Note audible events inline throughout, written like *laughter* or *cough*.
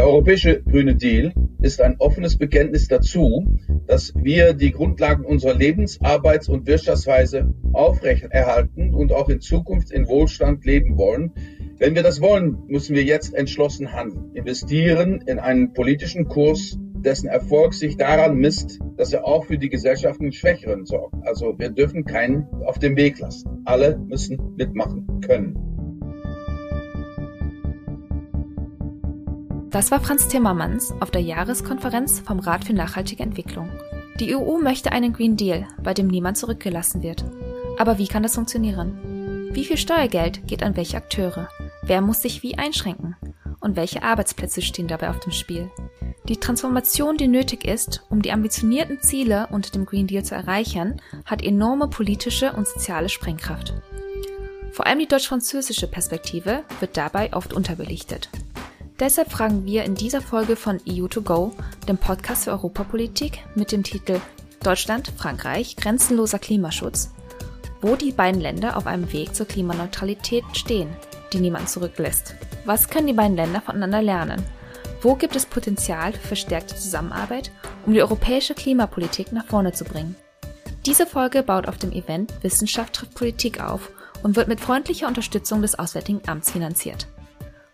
Der europäische Grüne Deal ist ein offenes Bekenntnis dazu, dass wir die Grundlagen unserer Lebens-, Arbeits- und Wirtschaftsweise aufrechterhalten und auch in Zukunft in Wohlstand leben wollen. Wenn wir das wollen, müssen wir jetzt entschlossen handeln, investieren in einen politischen Kurs, dessen Erfolg sich daran misst, dass er auch für die gesellschaftlichen Schwächeren sorgt. Also wir dürfen keinen auf dem Weg lassen. Alle müssen mitmachen können. Das war Franz Timmermans auf der Jahreskonferenz vom Rat für nachhaltige Entwicklung. Die EU möchte einen Green Deal, bei dem niemand zurückgelassen wird. Aber wie kann das funktionieren? Wie viel Steuergeld geht an welche Akteure? Wer muss sich wie einschränken? Und welche Arbeitsplätze stehen dabei auf dem Spiel? Die Transformation, die nötig ist, um die ambitionierten Ziele unter dem Green Deal zu erreichen, hat enorme politische und soziale Sprengkraft. Vor allem die deutsch-französische Perspektive wird dabei oft unterbelichtet. Deshalb fragen wir in dieser Folge von EU2Go, dem Podcast für Europapolitik mit dem Titel Deutschland, Frankreich, grenzenloser Klimaschutz, wo die beiden Länder auf einem Weg zur Klimaneutralität stehen, die niemand zurücklässt. Was können die beiden Länder voneinander lernen? Wo gibt es Potenzial für verstärkte Zusammenarbeit, um die europäische Klimapolitik nach vorne zu bringen? Diese Folge baut auf dem Event Wissenschaft trifft Politik auf und wird mit freundlicher Unterstützung des Auswärtigen Amts finanziert.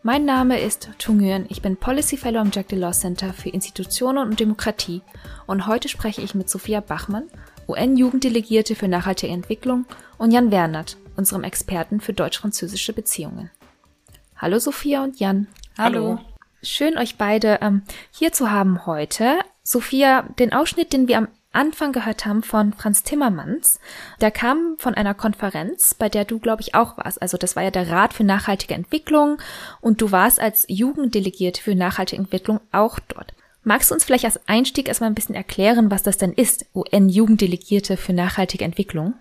Mein Name ist Tung Nguyen, ich bin Policy Fellow am Jack Delors Center für Institutionen und Demokratie und heute spreche ich mit Sophia Bachmann, UN-Jugenddelegierte für nachhaltige Entwicklung und Jan Wernert, unserem Experten für deutsch-französische Beziehungen. Hallo Sophia und Jan. Hallo. Schön euch beide ähm, hier zu haben heute. Sophia, den Ausschnitt, den wir am Anfang gehört haben von Franz Timmermans. Der kam von einer Konferenz, bei der du, glaube ich, auch warst. Also das war ja der Rat für nachhaltige Entwicklung und du warst als Jugenddelegierte für nachhaltige Entwicklung auch dort. Magst du uns vielleicht als Einstieg erstmal ein bisschen erklären, was das denn ist, UN-Jugenddelegierte für nachhaltige Entwicklung?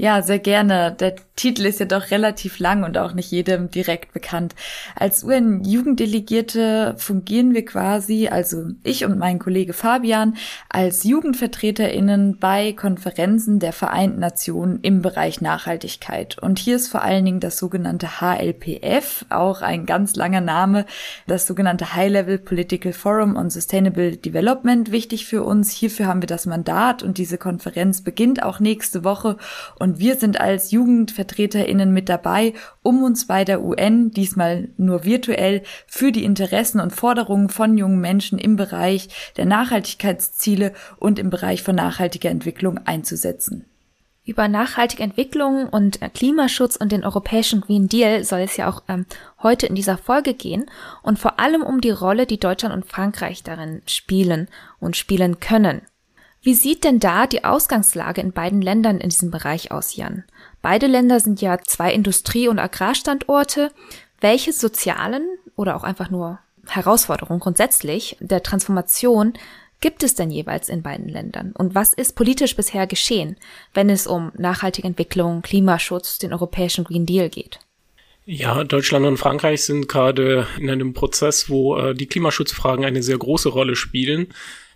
Ja, sehr gerne. Der Titel ist ja doch relativ lang und auch nicht jedem direkt bekannt. Als UN-Jugenddelegierte fungieren wir quasi, also ich und mein Kollege Fabian, als JugendvertreterInnen bei Konferenzen der Vereinten Nationen im Bereich Nachhaltigkeit. Und hier ist vor allen Dingen das sogenannte HLPF, auch ein ganz langer Name, das sogenannte High-Level Political Forum on Sustainable Development wichtig für uns. Hierfür haben wir das Mandat und diese Konferenz beginnt auch nächste Woche und und wir sind als JugendvertreterInnen mit dabei, um uns bei der UN, diesmal nur virtuell, für die Interessen und Forderungen von jungen Menschen im Bereich der Nachhaltigkeitsziele und im Bereich von nachhaltiger Entwicklung einzusetzen. Über nachhaltige Entwicklung und Klimaschutz und den europäischen Green Deal soll es ja auch ähm, heute in dieser Folge gehen und vor allem um die Rolle, die Deutschland und Frankreich darin spielen und spielen können. Wie sieht denn da die Ausgangslage in beiden Ländern in diesem Bereich aus, Jan? Beide Länder sind ja zwei Industrie- und Agrarstandorte. Welche sozialen oder auch einfach nur Herausforderungen grundsätzlich der Transformation gibt es denn jeweils in beiden Ländern? Und was ist politisch bisher geschehen, wenn es um nachhaltige Entwicklung, Klimaschutz, den europäischen Green Deal geht? Ja, Deutschland und Frankreich sind gerade in einem Prozess, wo äh, die Klimaschutzfragen eine sehr große Rolle spielen.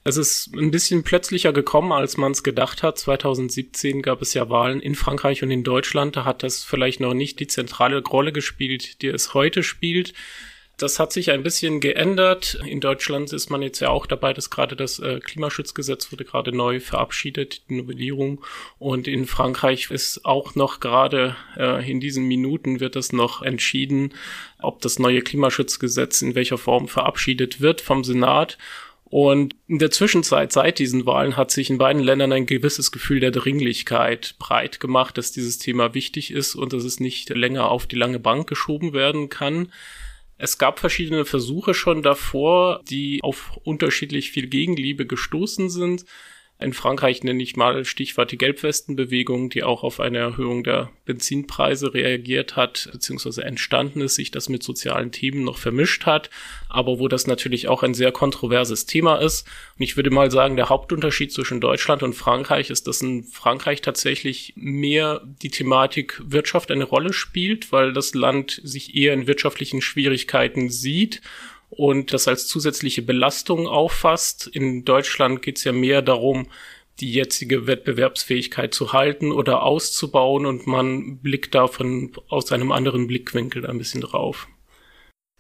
Es ist ein bisschen plötzlicher gekommen, als man es gedacht hat. 2017 gab es ja Wahlen in Frankreich und in Deutschland. Da hat das vielleicht noch nicht die zentrale Rolle gespielt, die es heute spielt. Das hat sich ein bisschen geändert. In Deutschland ist man jetzt ja auch dabei, dass gerade das äh, Klimaschutzgesetz wurde gerade neu verabschiedet, die Novellierung. Und in Frankreich ist auch noch gerade äh, in diesen Minuten wird es noch entschieden, ob das neue Klimaschutzgesetz in welcher Form verabschiedet wird vom Senat. Und in der Zwischenzeit, seit diesen Wahlen, hat sich in beiden Ländern ein gewisses Gefühl der Dringlichkeit breit gemacht, dass dieses Thema wichtig ist und dass es nicht länger auf die lange Bank geschoben werden kann. Es gab verschiedene Versuche schon davor, die auf unterschiedlich viel Gegenliebe gestoßen sind. In Frankreich nenne ich mal Stichwort die Gelbwestenbewegung, die auch auf eine Erhöhung der Benzinpreise reagiert hat, beziehungsweise entstanden ist, sich das mit sozialen Themen noch vermischt hat, aber wo das natürlich auch ein sehr kontroverses Thema ist. Und ich würde mal sagen, der Hauptunterschied zwischen Deutschland und Frankreich ist, dass in Frankreich tatsächlich mehr die Thematik Wirtschaft eine Rolle spielt, weil das Land sich eher in wirtschaftlichen Schwierigkeiten sieht und das als zusätzliche Belastung auffasst. In Deutschland geht es ja mehr darum, die jetzige Wettbewerbsfähigkeit zu halten oder auszubauen und man blickt davon aus einem anderen Blickwinkel ein bisschen drauf.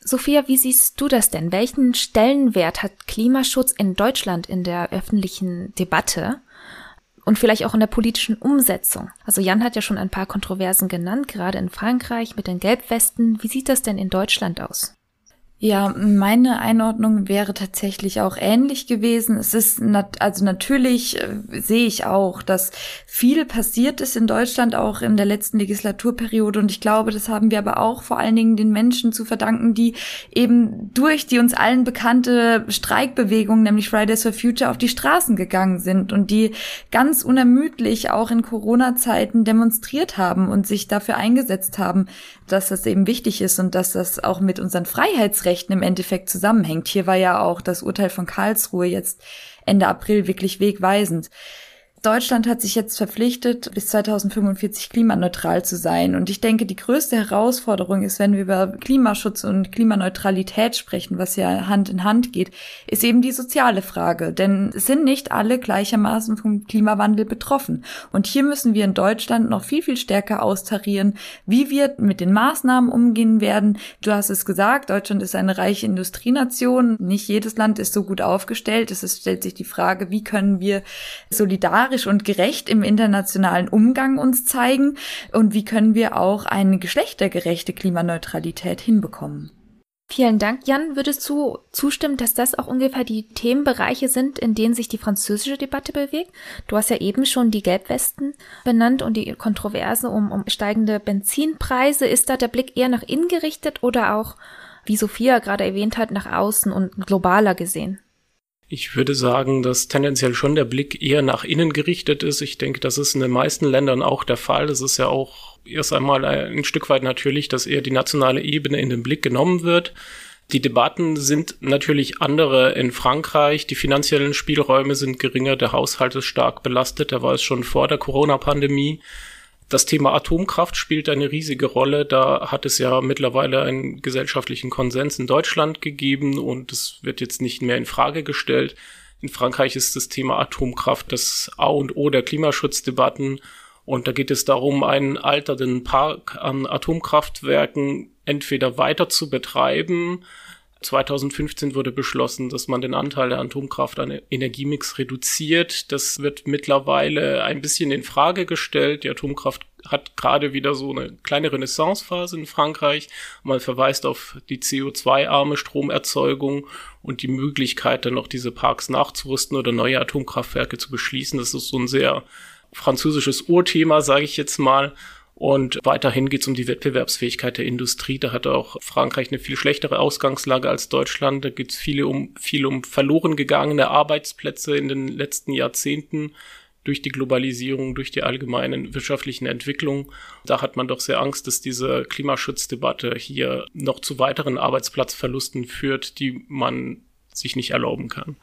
Sophia, wie siehst du das denn? Welchen Stellenwert hat Klimaschutz in Deutschland in der öffentlichen Debatte? und vielleicht auch in der politischen Umsetzung. Also Jan hat ja schon ein paar Kontroversen genannt, gerade in Frankreich mit den Gelbwesten. Wie sieht das denn in Deutschland aus? Ja, meine Einordnung wäre tatsächlich auch ähnlich gewesen. Es ist nat also natürlich äh, sehe ich auch, dass viel passiert ist in Deutschland auch in der letzten Legislaturperiode und ich glaube, das haben wir aber auch vor allen Dingen den Menschen zu verdanken, die eben durch die uns allen bekannte Streikbewegung, nämlich Fridays for Future, auf die Straßen gegangen sind und die ganz unermüdlich auch in Corona-Zeiten demonstriert haben und sich dafür eingesetzt haben, dass das eben wichtig ist und dass das auch mit unseren Freiheitsrechten im Endeffekt zusammenhängt. Hier war ja auch das Urteil von Karlsruhe jetzt Ende April wirklich wegweisend. Deutschland hat sich jetzt verpflichtet, bis 2045 klimaneutral zu sein. Und ich denke, die größte Herausforderung ist, wenn wir über Klimaschutz und Klimaneutralität sprechen, was ja Hand in Hand geht, ist eben die soziale Frage. Denn es sind nicht alle gleichermaßen vom Klimawandel betroffen. Und hier müssen wir in Deutschland noch viel, viel stärker austarieren, wie wir mit den Maßnahmen umgehen werden. Du hast es gesagt, Deutschland ist eine reiche Industrienation. Nicht jedes Land ist so gut aufgestellt. Es stellt sich die Frage, wie können wir solidarisch solidarisch und gerecht im internationalen Umgang uns zeigen und wie können wir auch eine geschlechtergerechte Klimaneutralität hinbekommen. Vielen Dank. Jan, würdest du zustimmen, dass das auch ungefähr die Themenbereiche sind, in denen sich die französische Debatte bewegt? Du hast ja eben schon die Gelbwesten benannt und die Kontroverse um, um steigende Benzinpreise. Ist da der Blick eher nach innen gerichtet oder auch, wie Sophia gerade erwähnt hat, nach außen und globaler gesehen? Ich würde sagen, dass tendenziell schon der Blick eher nach innen gerichtet ist. Ich denke, das ist in den meisten Ländern auch der Fall. Das ist ja auch erst einmal ein Stück weit natürlich, dass eher die nationale Ebene in den Blick genommen wird. Die Debatten sind natürlich andere in Frankreich. Die finanziellen Spielräume sind geringer. Der Haushalt ist stark belastet. Da war es schon vor der Corona-Pandemie. Das Thema Atomkraft spielt eine riesige Rolle. Da hat es ja mittlerweile einen gesellschaftlichen Konsens in Deutschland gegeben und es wird jetzt nicht mehr in Frage gestellt. In Frankreich ist das Thema Atomkraft das A und O der Klimaschutzdebatten. Und da geht es darum, einen alternden Park an Atomkraftwerken entweder weiter zu betreiben 2015 wurde beschlossen, dass man den Anteil der Atomkraft an Energiemix reduziert. Das wird mittlerweile ein bisschen in Frage gestellt. Die Atomkraft hat gerade wieder so eine kleine Renaissancephase in Frankreich. Man verweist auf die CO2-arme Stromerzeugung und die Möglichkeit, dann noch diese Parks nachzurüsten oder neue Atomkraftwerke zu beschließen. Das ist so ein sehr französisches Urthema, sage ich jetzt mal. Und weiterhin geht es um die Wettbewerbsfähigkeit der Industrie. Da hat auch Frankreich eine viel schlechtere Ausgangslage als Deutschland. Da geht es viele um, viel um verloren gegangene Arbeitsplätze in den letzten Jahrzehnten durch die Globalisierung, durch die allgemeinen wirtschaftlichen Entwicklungen. Da hat man doch sehr Angst, dass diese Klimaschutzdebatte hier noch zu weiteren Arbeitsplatzverlusten führt, die man sich nicht erlauben kann.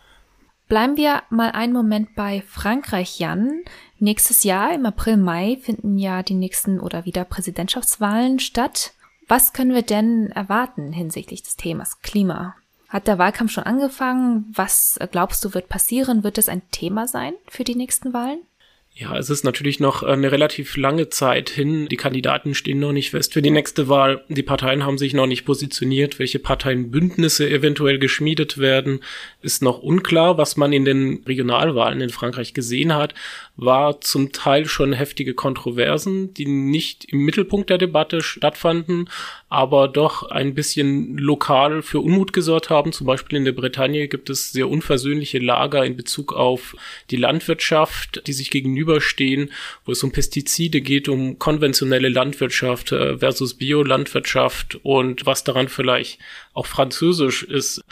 Bleiben wir mal einen Moment bei Frankreich, Jan. Nächstes Jahr im April, Mai finden ja die nächsten oder wieder Präsidentschaftswahlen statt. Was können wir denn erwarten hinsichtlich des Themas Klima? Hat der Wahlkampf schon angefangen? Was glaubst du wird passieren? Wird es ein Thema sein für die nächsten Wahlen? Ja, es ist natürlich noch eine relativ lange Zeit hin. Die Kandidaten stehen noch nicht fest für die nächste Wahl. Die Parteien haben sich noch nicht positioniert. Welche Parteienbündnisse eventuell geschmiedet werden, ist noch unklar. Was man in den Regionalwahlen in Frankreich gesehen hat, war zum Teil schon heftige Kontroversen, die nicht im Mittelpunkt der Debatte stattfanden, aber doch ein bisschen lokal für Unmut gesorgt haben. Zum Beispiel in der Bretagne gibt es sehr unversöhnliche Lager in Bezug auf die Landwirtschaft, die sich gegenüberstehen, wo es um Pestizide geht, um konventionelle Landwirtschaft äh, versus Biolandwirtschaft und was daran vielleicht auch französisch ist.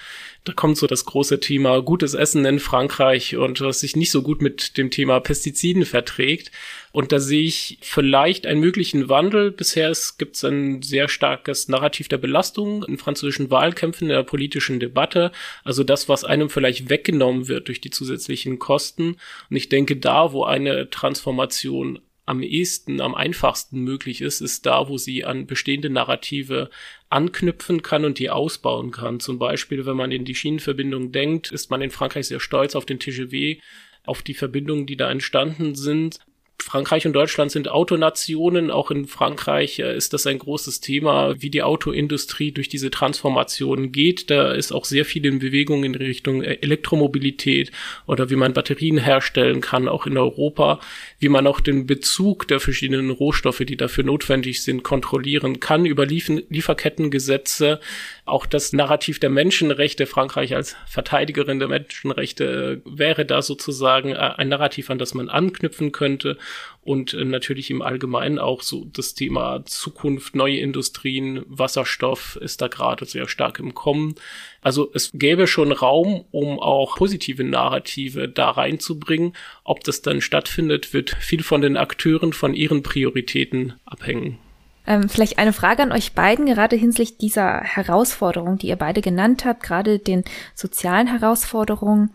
Da kommt so das große Thema gutes Essen in Frankreich und was sich nicht so gut mit dem Thema Pestiziden verträgt. Und da sehe ich vielleicht einen möglichen Wandel. Bisher gibt es ein sehr starkes Narrativ der Belastung in französischen Wahlkämpfen, in der politischen Debatte. Also das, was einem vielleicht weggenommen wird durch die zusätzlichen Kosten. Und ich denke, da, wo eine Transformation am ehesten, am einfachsten möglich ist, ist da, wo sie an bestehende Narrative anknüpfen kann und die ausbauen kann. Zum Beispiel, wenn man in die Schienenverbindung denkt, ist man in Frankreich sehr stolz auf den TGV, auf die Verbindungen, die da entstanden sind. Frankreich und Deutschland sind Autonationen. Auch in Frankreich äh, ist das ein großes Thema, wie die Autoindustrie durch diese Transformation geht. Da ist auch sehr viel in Bewegung in Richtung äh, Elektromobilität oder wie man Batterien herstellen kann, auch in Europa, wie man auch den Bezug der verschiedenen Rohstoffe, die dafür notwendig sind, kontrollieren kann über Lieferkettengesetze. Auch das Narrativ der Menschenrechte, Frankreich als Verteidigerin der Menschenrechte, äh, wäre da sozusagen ein Narrativ, an das man anknüpfen könnte und äh, natürlich im Allgemeinen auch so das Thema Zukunft, neue Industrien, Wasserstoff ist da gerade sehr stark im Kommen. Also es gäbe schon Raum, um auch positive Narrative da reinzubringen. Ob das dann stattfindet, wird viel von den Akteuren, von ihren Prioritäten abhängen. Ähm, vielleicht eine Frage an euch beiden, gerade hinsichtlich dieser Herausforderung, die ihr beide genannt habt, gerade den sozialen Herausforderungen.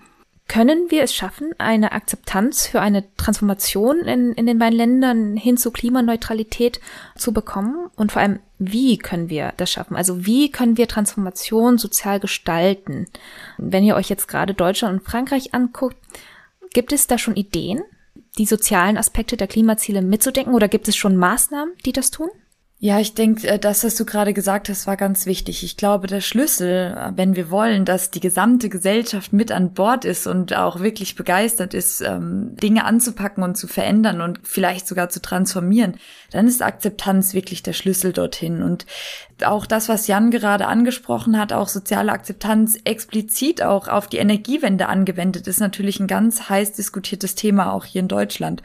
Können wir es schaffen, eine Akzeptanz für eine Transformation in, in den beiden Ländern hin zu Klimaneutralität zu bekommen? Und vor allem, wie können wir das schaffen? Also wie können wir Transformation sozial gestalten? Wenn ihr euch jetzt gerade Deutschland und Frankreich anguckt, gibt es da schon Ideen, die sozialen Aspekte der Klimaziele mitzudenken oder gibt es schon Maßnahmen, die das tun? Ja, ich denke, äh, das, was du gerade gesagt hast, war ganz wichtig. Ich glaube, der Schlüssel, äh, wenn wir wollen, dass die gesamte Gesellschaft mit an Bord ist und auch wirklich begeistert ist, ähm, Dinge anzupacken und zu verändern und vielleicht sogar zu transformieren, dann ist Akzeptanz wirklich der Schlüssel dorthin. Und auch das, was Jan gerade angesprochen hat, auch soziale Akzeptanz explizit auch auf die Energiewende angewendet, ist natürlich ein ganz heiß diskutiertes Thema auch hier in Deutschland.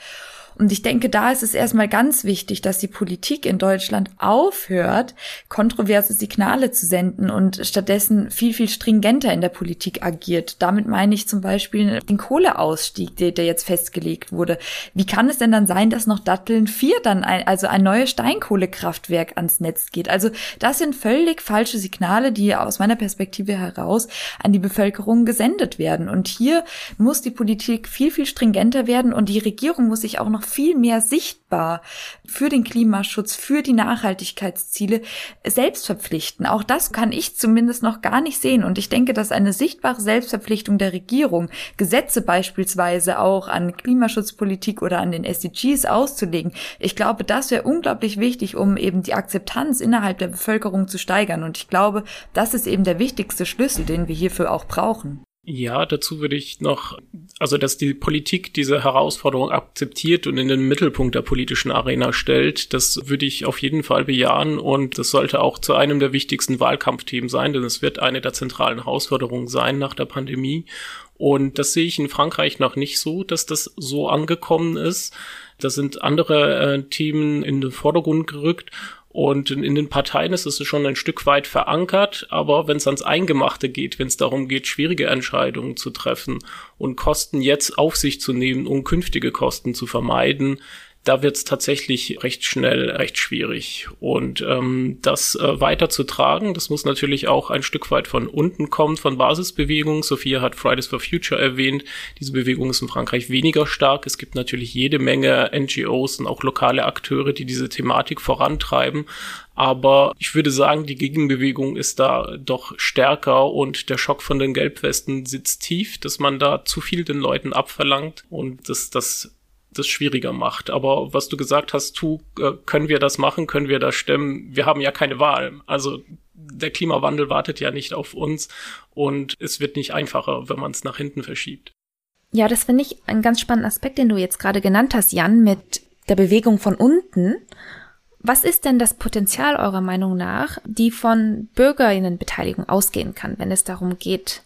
Und ich denke, da ist es erstmal ganz wichtig, dass die Politik in Deutschland aufhört, kontroverse Signale zu senden und stattdessen viel, viel stringenter in der Politik agiert. Damit meine ich zum Beispiel den Kohleausstieg, der, der jetzt festgelegt wurde. Wie kann es denn dann sein, dass noch Datteln 4 dann ein, also ein neues Steinkohlekraftwerk ans Netz geht? Also das sind völlig falsche Signale, die aus meiner Perspektive heraus an die Bevölkerung gesendet werden. Und hier muss die Politik viel, viel stringenter werden und die Regierung muss sich auch noch viel mehr sichtbar für den Klimaschutz, für die Nachhaltigkeitsziele selbst verpflichten. Auch das kann ich zumindest noch gar nicht sehen. Und ich denke, dass eine sichtbare Selbstverpflichtung der Regierung, Gesetze beispielsweise auch an Klimaschutzpolitik oder an den SDGs auszulegen, ich glaube, das wäre unglaublich wichtig, um eben die Akzeptanz innerhalb der Bevölkerung zu steigern. Und ich glaube, das ist eben der wichtigste Schlüssel, den wir hierfür auch brauchen. Ja, dazu würde ich noch, also dass die Politik diese Herausforderung akzeptiert und in den Mittelpunkt der politischen Arena stellt, das würde ich auf jeden Fall bejahen und das sollte auch zu einem der wichtigsten Wahlkampfthemen sein, denn es wird eine der zentralen Herausforderungen sein nach der Pandemie. Und das sehe ich in Frankreich noch nicht so, dass das so angekommen ist. Da sind andere äh, Themen in den Vordergrund gerückt und in, den Parteien ist es schon ein Stück weit verankert, aber wenn es ans Eingemachte geht, wenn es darum geht, schwierige Entscheidungen zu treffen und Kosten jetzt auf sich zu nehmen, um künftige Kosten zu vermeiden, da wird es tatsächlich recht schnell recht schwierig. Und ähm, das äh, weiterzutragen, das muss natürlich auch ein Stück weit von unten kommen, von Basisbewegungen. Sophia hat Fridays for Future erwähnt. Diese Bewegung ist in Frankreich weniger stark. Es gibt natürlich jede Menge NGOs und auch lokale Akteure, die diese Thematik vorantreiben. Aber ich würde sagen, die Gegenbewegung ist da doch stärker und der Schock von den Gelbwesten sitzt tief, dass man da zu viel den Leuten abverlangt und dass das das schwieriger macht. Aber was du gesagt hast, tu, äh, können wir das machen, können wir das stemmen? Wir haben ja keine Wahl. Also der Klimawandel wartet ja nicht auf uns und es wird nicht einfacher, wenn man es nach hinten verschiebt. Ja, das finde ich einen ganz spannenden Aspekt, den du jetzt gerade genannt hast, Jan, mit der Bewegung von unten. Was ist denn das Potenzial eurer Meinung nach, die von Bürgerinnenbeteiligung ausgehen kann, wenn es darum geht,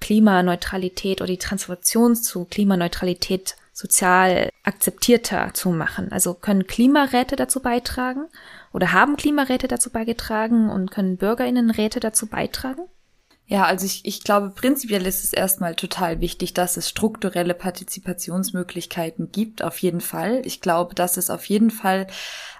Klimaneutralität oder die Transformation zu Klimaneutralität sozial akzeptierter zu machen. Also können Klimaräte dazu beitragen oder haben Klimaräte dazu beigetragen und können Bürgerinnenräte dazu beitragen? Ja, also ich, ich glaube, prinzipiell ist es erstmal total wichtig, dass es strukturelle Partizipationsmöglichkeiten gibt, auf jeden Fall. Ich glaube, das ist auf jeden Fall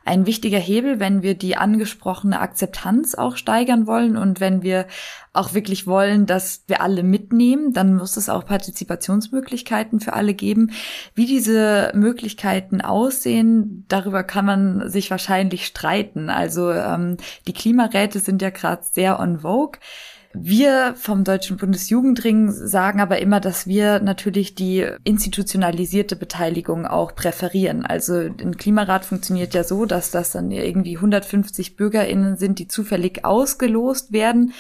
ein wichtiger Hebel, wenn wir die angesprochene Akzeptanz auch steigern wollen und wenn wir auch wirklich wollen, dass wir alle mitnehmen, dann muss es auch Partizipationsmöglichkeiten für alle geben. Wie diese Möglichkeiten aussehen, darüber kann man sich wahrscheinlich streiten. Also ähm, die Klimaräte sind ja gerade sehr on vogue. Wir vom Deutschen Bundesjugendring sagen aber immer, dass wir natürlich die institutionalisierte Beteiligung auch präferieren. Also ein Klimarat funktioniert ja so, dass das dann irgendwie 150 BürgerInnen sind, die zufällig ausgelost werden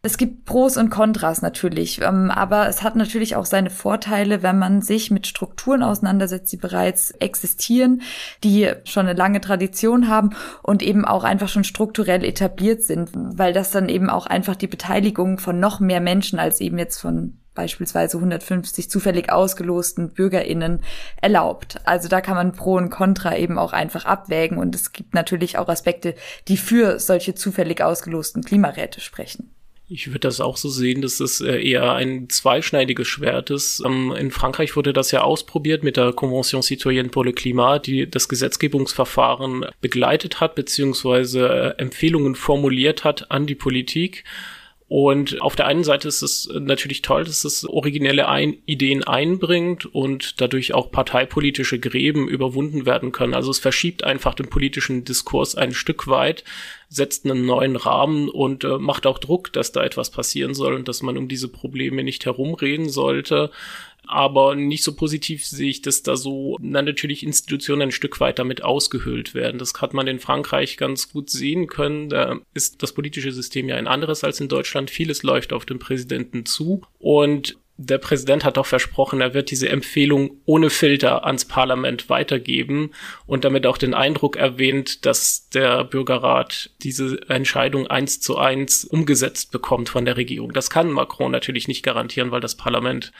es gibt Pros und Kontras natürlich, ähm, aber es hat natürlich auch seine Vorteile, wenn man sich mit Strukturen auseinandersetzt, die bereits existieren, die schon eine lange Tradition haben und eben auch einfach schon strukturell etabliert sind, weil das dann eben auch einfach die Beteiligung von noch mehr Menschen als eben jetzt von beispielsweise 150 zufällig ausgelosten BürgerInnen erlaubt. Also da kann man Pro und Contra eben auch einfach abwägen und es gibt natürlich auch Aspekte, die für solche zufällig ausgelosten Klimaräte sprechen. Ich würde das auch so sehen, dass es äh, eher ein zweischneidiges Schwert ist. Ähm, in Frankreich wurde das ja ausprobiert mit der Convention citoyenne pour le climat, die das Gesetzgebungsverfahren begleitet hat, beziehungsweise äh, Empfehlungen formuliert hat an die Politik. Und auf der einen Seite ist es natürlich toll, dass es originelle ein Ideen einbringt und dadurch auch parteipolitische Gräben überwunden werden können. Also es verschiebt einfach den politischen Diskurs ein Stück weit, setzt einen neuen Rahmen und äh, macht auch Druck, dass da etwas passieren soll und dass man um diese Probleme nicht herumreden sollte aber nicht so positiv sehe ich, dass da so na, natürlich Institutionen ein Stück weit damit ausgehöhlt werden. Das hat man in Frankreich ganz gut sehen können. Da ist das politische System ja ein anderes als in Deutschland. Vieles läuft auf den Präsidenten zu und der Präsident hat auch versprochen, er wird diese Empfehlung ohne Filter ans Parlament weitergeben und damit auch den Eindruck erwähnt, dass der Bürgerrat diese Entscheidung eins zu eins umgesetzt bekommt von der Regierung. Das kann Macron natürlich nicht garantieren, weil das Parlament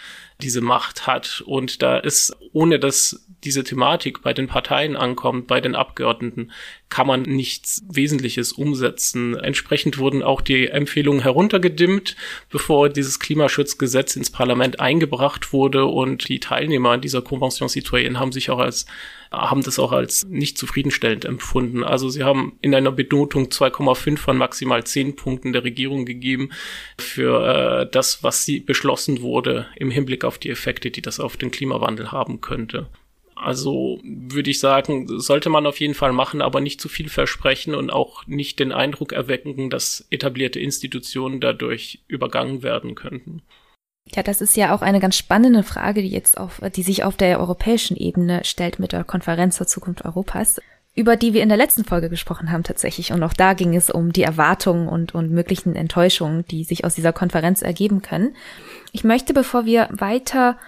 diese Macht hat. Und da ist, ohne dass diese Thematik bei den Parteien ankommt, bei den Abgeordneten, kann man nichts Wesentliches umsetzen. Entsprechend wurden auch die Empfehlungen heruntergedimmt, bevor dieses Klimaschutzgesetz ins Parlament eingebracht wurde und die Teilnehmer an dieser Convention Citoyenne haben sich auch als haben das auch als nicht zufriedenstellend empfunden. Also sie haben in einer Benotung 2,5 von maximal 10 Punkten der Regierung gegeben für äh, das, was sie beschlossen wurde im Hinblick auf die Effekte, die das auf den Klimawandel haben könnte. Also würde ich sagen, sollte man auf jeden Fall machen, aber nicht zu viel versprechen und auch nicht den Eindruck erwecken, dass etablierte Institutionen dadurch übergangen werden könnten. Ja, das ist ja auch eine ganz spannende Frage, die jetzt auf, die sich auf der europäischen Ebene stellt mit der Konferenz zur Zukunft Europas, über die wir in der letzten Folge gesprochen haben tatsächlich. Und auch da ging es um die Erwartungen und, und möglichen Enttäuschungen, die sich aus dieser Konferenz ergeben können. Ich möchte, bevor wir weiter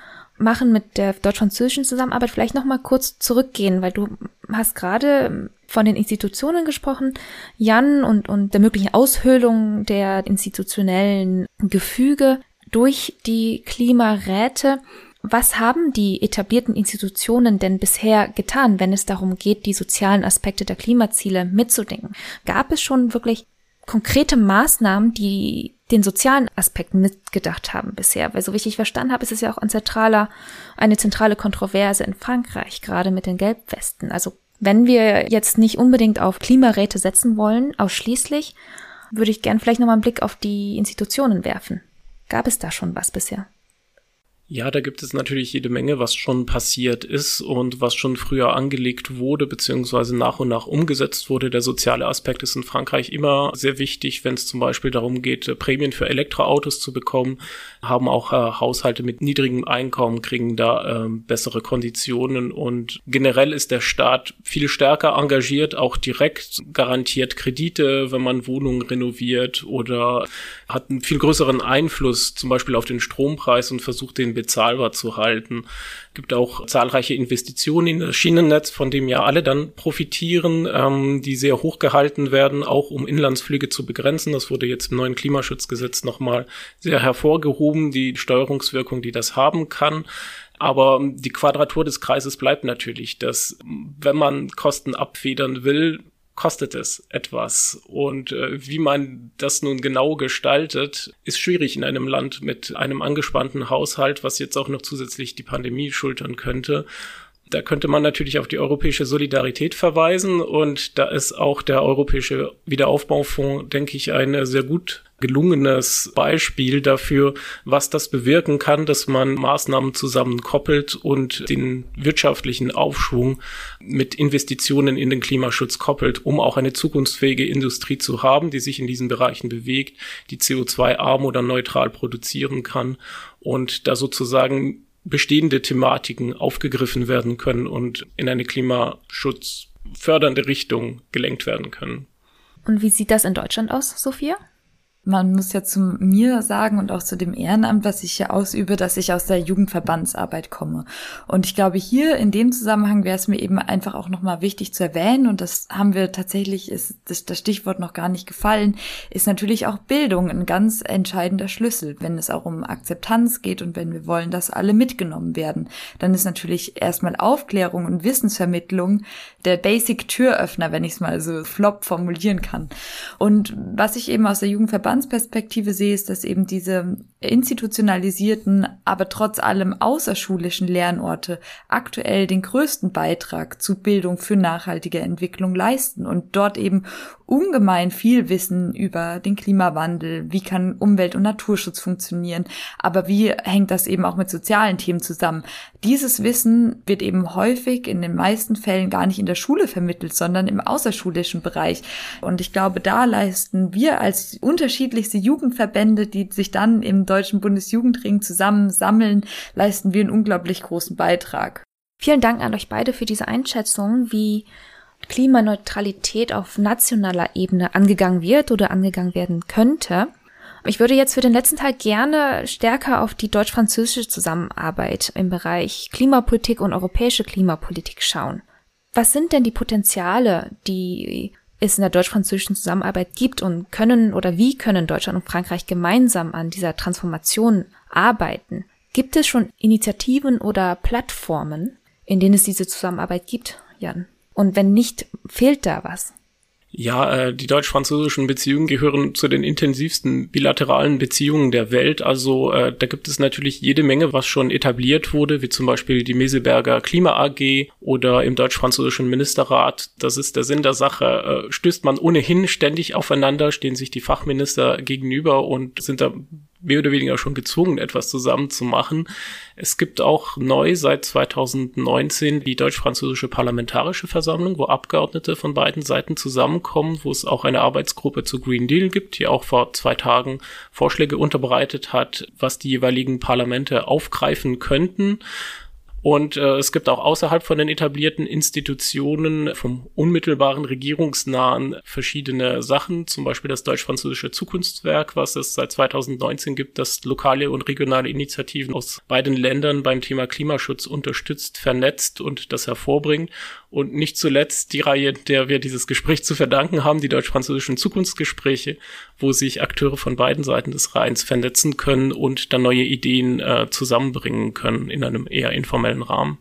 machen mit der deutsch-französischen Zusammenarbeit, vielleicht noch mal kurz zurückgehen, weil du hast gerade von den Institutionen gesprochen, Jan, und, und der möglichen Aushöhlung der institutionellen Gefüge durch die Klimaräte. Was haben die etablierten Institutionen denn bisher getan, wenn es darum geht, die sozialen Aspekte der Klimaziele mitzudenken? Gab es schon wirklich konkrete Maßnahmen, die den sozialen Aspekten mitgedacht haben bisher. Weil so wie ich verstanden habe, ist es ja auch ein zentraler, eine zentrale Kontroverse in Frankreich, gerade mit den Gelbwesten. Also wenn wir jetzt nicht unbedingt auf Klimaräte setzen wollen, ausschließlich, würde ich gern vielleicht nochmal einen Blick auf die Institutionen werfen. Gab es da schon was bisher? Ja, da gibt es natürlich jede Menge, was schon passiert ist und was schon früher angelegt wurde, beziehungsweise nach und nach umgesetzt wurde. Der soziale Aspekt ist in Frankreich immer sehr wichtig, wenn es zum Beispiel darum geht, Prämien für Elektroautos zu bekommen. Haben auch äh, Haushalte mit niedrigem Einkommen, kriegen da äh, bessere Konditionen und generell ist der Staat viel stärker engagiert, auch direkt garantiert Kredite, wenn man Wohnungen renoviert oder hat einen viel größeren Einfluss zum Beispiel auf den Strompreis und versucht den bezahlbar zu halten. Es gibt auch zahlreiche Investitionen in das Schienennetz, von dem ja alle dann profitieren, ähm, die sehr hoch gehalten werden, auch um Inlandsflüge zu begrenzen. Das wurde jetzt im neuen Klimaschutzgesetz nochmal sehr hervorgehoben, die Steuerungswirkung, die das haben kann. Aber die Quadratur des Kreises bleibt natürlich, dass wenn man Kosten abfedern will, kostet es etwas. Und äh, wie man das nun genau gestaltet, ist schwierig in einem Land mit einem angespannten Haushalt, was jetzt auch noch zusätzlich die Pandemie schultern könnte. Da könnte man natürlich auf die europäische Solidarität verweisen und da ist auch der Europäische Wiederaufbaufonds, denke ich, ein sehr gut gelungenes Beispiel dafür, was das bewirken kann, dass man Maßnahmen zusammenkoppelt und den wirtschaftlichen Aufschwung mit Investitionen in den Klimaschutz koppelt, um auch eine zukunftsfähige Industrie zu haben, die sich in diesen Bereichen bewegt, die CO2-arm oder neutral produzieren kann und da sozusagen bestehende Thematiken aufgegriffen werden können und in eine klimaschutzfördernde Richtung gelenkt werden können. Und wie sieht das in Deutschland aus, Sophia? Man muss ja zu mir sagen und auch zu dem Ehrenamt, was ich hier ausübe, dass ich aus der Jugendverbandsarbeit komme. Und ich glaube, hier in dem Zusammenhang wäre es mir eben einfach auch nochmal wichtig zu erwähnen, und das haben wir tatsächlich, ist das, das Stichwort noch gar nicht gefallen, ist natürlich auch Bildung ein ganz entscheidender Schlüssel. Wenn es auch um Akzeptanz geht und wenn wir wollen, dass alle mitgenommen werden, dann ist natürlich erstmal Aufklärung und Wissensvermittlung der Basic-Türöffner, wenn ich es mal so flop formulieren kann. Und was ich eben aus der Jugendverbandsperspektive sehe, ist, dass eben diese institutionalisierten, aber trotz allem außerschulischen Lernorte aktuell den größten Beitrag zu Bildung für nachhaltige Entwicklung leisten und dort eben ungemein viel Wissen über den Klimawandel, wie kann Umwelt- und Naturschutz funktionieren, aber wie hängt das eben auch mit sozialen Themen zusammen. Dieses Wissen wird eben häufig in den meisten Fällen gar nicht in der Schule vermittelt, sondern im außerschulischen Bereich. Und ich glaube, da leisten wir als unterschiedlichste Jugendverbände, die sich dann im Deutschen Bundesjugendring zusammen sammeln, leisten wir einen unglaublich großen Beitrag. Vielen Dank an euch beide für diese Einschätzung, wie Klimaneutralität auf nationaler Ebene angegangen wird oder angegangen werden könnte. Ich würde jetzt für den letzten Teil gerne stärker auf die deutsch-französische Zusammenarbeit im Bereich Klimapolitik und europäische Klimapolitik schauen. Was sind denn die Potenziale, die es in der deutsch-französischen Zusammenarbeit gibt und können oder wie können Deutschland und Frankreich gemeinsam an dieser Transformation arbeiten? Gibt es schon Initiativen oder Plattformen, in denen es diese Zusammenarbeit gibt, Jan? Und wenn nicht, fehlt da was? Ja, äh, die deutsch-französischen Beziehungen gehören zu den intensivsten bilateralen Beziehungen der Welt. Also äh, da gibt es natürlich jede Menge, was schon etabliert wurde, wie zum Beispiel die Meseberger Klima AG oder im deutsch-französischen Ministerrat. Das ist der Sinn der Sache. Äh, stößt man ohnehin ständig aufeinander, stehen sich die Fachminister gegenüber und sind da mehr oder weniger schon gezwungen, etwas zusammen zu machen. Es gibt auch neu seit 2019 die deutsch-französische Parlamentarische Versammlung, wo Abgeordnete von beiden Seiten zusammenkommen, wo es auch eine Arbeitsgruppe zu Green Deal gibt, die auch vor zwei Tagen Vorschläge unterbreitet hat, was die jeweiligen Parlamente aufgreifen könnten. Und äh, es gibt auch außerhalb von den etablierten Institutionen vom unmittelbaren Regierungsnahen verschiedene Sachen, zum Beispiel das deutsch-französische Zukunftswerk, was es seit 2019 gibt, das lokale und regionale Initiativen aus beiden Ländern beim Thema Klimaschutz unterstützt, vernetzt und das hervorbringt. Und nicht zuletzt die Reihe, der wir dieses Gespräch zu verdanken haben, die deutsch-französischen Zukunftsgespräche, wo sich Akteure von beiden Seiten des Rheins vernetzen können und dann neue Ideen äh, zusammenbringen können in einem eher informellen Rahmen.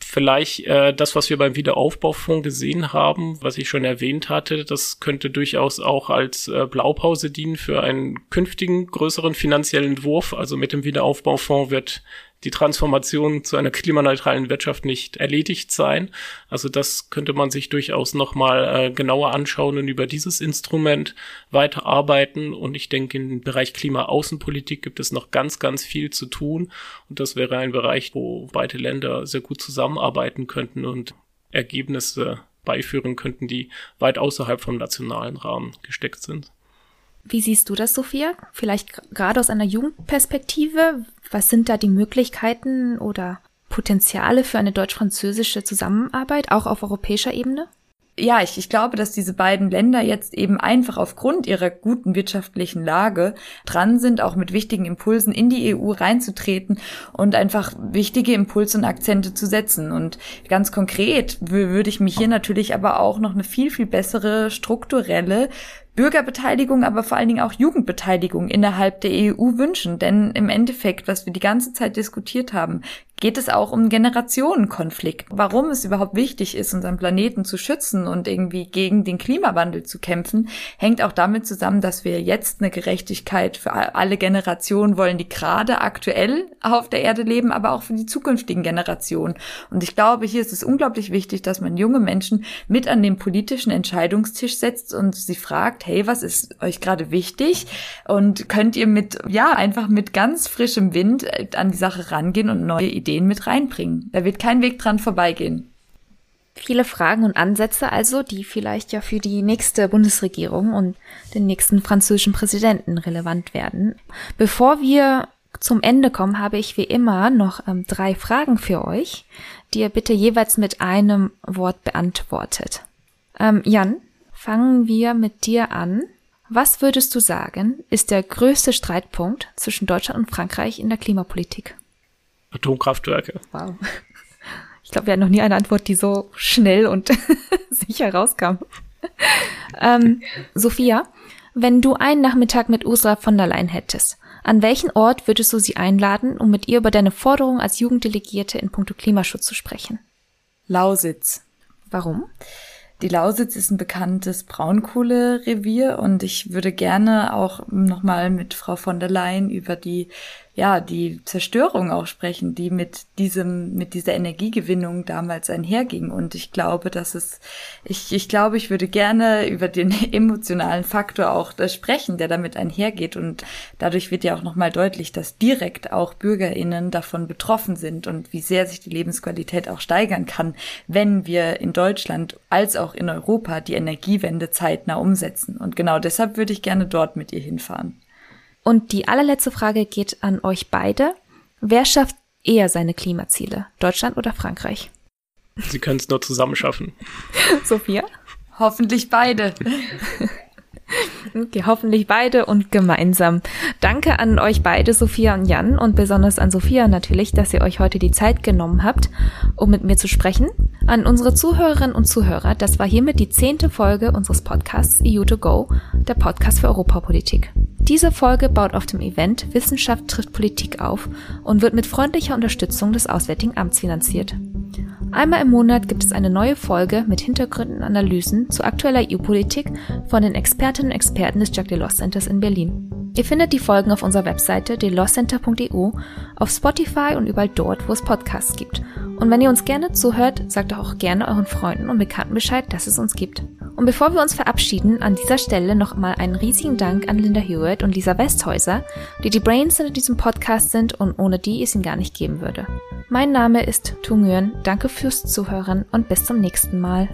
Vielleicht äh, das, was wir beim Wiederaufbaufonds gesehen haben, was ich schon erwähnt hatte, das könnte durchaus auch als äh, Blaupause dienen für einen künftigen größeren finanziellen Wurf. Also mit dem Wiederaufbaufonds wird die Transformation zu einer klimaneutralen Wirtschaft nicht erledigt sein. Also das könnte man sich durchaus nochmal äh, genauer anschauen und über dieses Instrument weiterarbeiten. Und ich denke, im Bereich Klimaaußenpolitik gibt es noch ganz, ganz viel zu tun. Und das wäre ein Bereich, wo beide Länder sehr gut zusammenarbeiten könnten und Ergebnisse beiführen könnten, die weit außerhalb vom nationalen Rahmen gesteckt sind. Wie siehst du das, Sophia? Vielleicht gerade aus einer Jugendperspektive? Was sind da die Möglichkeiten oder Potenziale für eine deutsch-französische Zusammenarbeit, auch auf europäischer Ebene? ja, ich, ich glaube, dass diese beiden Länder jetzt eben einfach aufgrund ihrer guten wirtschaftlichen Lage dran sind, auch mit wichtigen Impulsen in die EU reinzutreten und einfach wichtige Impulse und Akzente zu setzen. Und ganz konkret würde ich mich hier natürlich aber auch noch eine viel, viel bessere strukturelle Bürgerbeteiligung, aber vor allen Dingen auch Jugendbeteiligung innerhalb der EU wünschen. Denn im Endeffekt, was wir die ganze Zeit diskutiert haben, geht es auch um Generationenkonflikt. Warum es überhaupt wichtig ist, unseren Planeten zu schützen und irgendwie gegen den Klimawandel zu kämpfen, hängt auch damit zusammen, dass wir jetzt eine Gerechtigkeit für alle Generationen wollen, die gerade aktuell auf der Erde leben, aber auch für die zukünftigen Generationen. Und ich glaube, hier ist es unglaublich wichtig, dass man junge Menschen mit an den politischen Entscheidungstisch setzt und sie fragt, hey, was ist euch gerade wichtig? Und könnt ihr mit, ja, einfach mit ganz frischem Wind an die Sache rangehen und neue Ideen Ideen mit reinbringen. Da wird kein Weg dran vorbeigehen. Viele Fragen und Ansätze also, die vielleicht ja für die nächste Bundesregierung und den nächsten französischen Präsidenten relevant werden. Bevor wir zum Ende kommen, habe ich wie immer noch ähm, drei Fragen für euch, die ihr bitte jeweils mit einem Wort beantwortet. Ähm, Jan, fangen wir mit dir an. Was würdest du sagen, ist der größte Streitpunkt zwischen Deutschland und Frankreich in der Klimapolitik? Atomkraftwerke. Wow. Ich glaube, wir hatten noch nie eine Antwort, die so schnell und *laughs* sicher rauskam. ähm, Sophia, wenn du einen Nachmittag mit Ursula von der Leyen hättest, an welchen Ort würdest du sie einladen, um mit ihr über deine Forderung als Jugenddelegierte in puncto Klimaschutz zu sprechen? Lausitz. Warum? Die Lausitz ist ein bekanntes Braunkohlerevier und ich würde gerne auch nochmal mit Frau von der Leyen über die ja, die Zerstörung auch sprechen, die mit diesem, mit dieser Energiegewinnung damals einherging. Und ich glaube, dass es, ich, ich glaube, ich würde gerne über den *laughs* emotionalen Faktor auch sprechen, der damit einhergeht. Und dadurch wird ja auch nochmal deutlich, dass direkt auch BürgerInnen davon betroffen sind und wie sehr sich die Lebensqualität auch steigern kann, wenn wir in Deutschland als auch in Europa die Energiewende zeitnah umsetzen. Und genau deshalb würde ich gerne dort mit ihr hinfahren. Und die allerletzte Frage geht an euch beide. Wer schafft eher seine Klimaziele? Deutschland oder Frankreich? Sie können es nur zusammen schaffen. *laughs* Sophia? Hoffentlich beide. *laughs* Okay, hoffentlich beide und gemeinsam. Danke an euch beide, Sophia und Jan, und besonders an Sophia natürlich, dass ihr euch heute die Zeit genommen habt, um mit mir zu sprechen. An unsere Zuhörerinnen und Zuhörer, das war hiermit die zehnte Folge unseres Podcasts EU 2 Go, der Podcast für Europapolitik. Diese Folge baut auf dem Event Wissenschaft trifft Politik auf und wird mit freundlicher Unterstützung des Auswärtigen Amts finanziert. Einmal im Monat gibt es eine neue Folge mit Hintergründen und Analysen zu aktueller EU-Politik von den Expertinnen und Experten des Jacques Delors Centers in Berlin. Ihr findet die Folgen auf unserer Webseite delorscenter.eu, auf Spotify und überall dort, wo es Podcasts gibt. Und wenn ihr uns gerne zuhört, sagt doch auch gerne euren Freunden und Bekannten Bescheid, dass es uns gibt. Und bevor wir uns verabschieden, an dieser Stelle noch mal einen riesigen Dank an Linda Hewitt und Lisa Westhäuser, die die Brains in diesem Podcast sind und ohne die es ihn gar nicht geben würde. Mein Name ist Tu Nguyen, danke fürs Zuhören und bis zum nächsten Mal.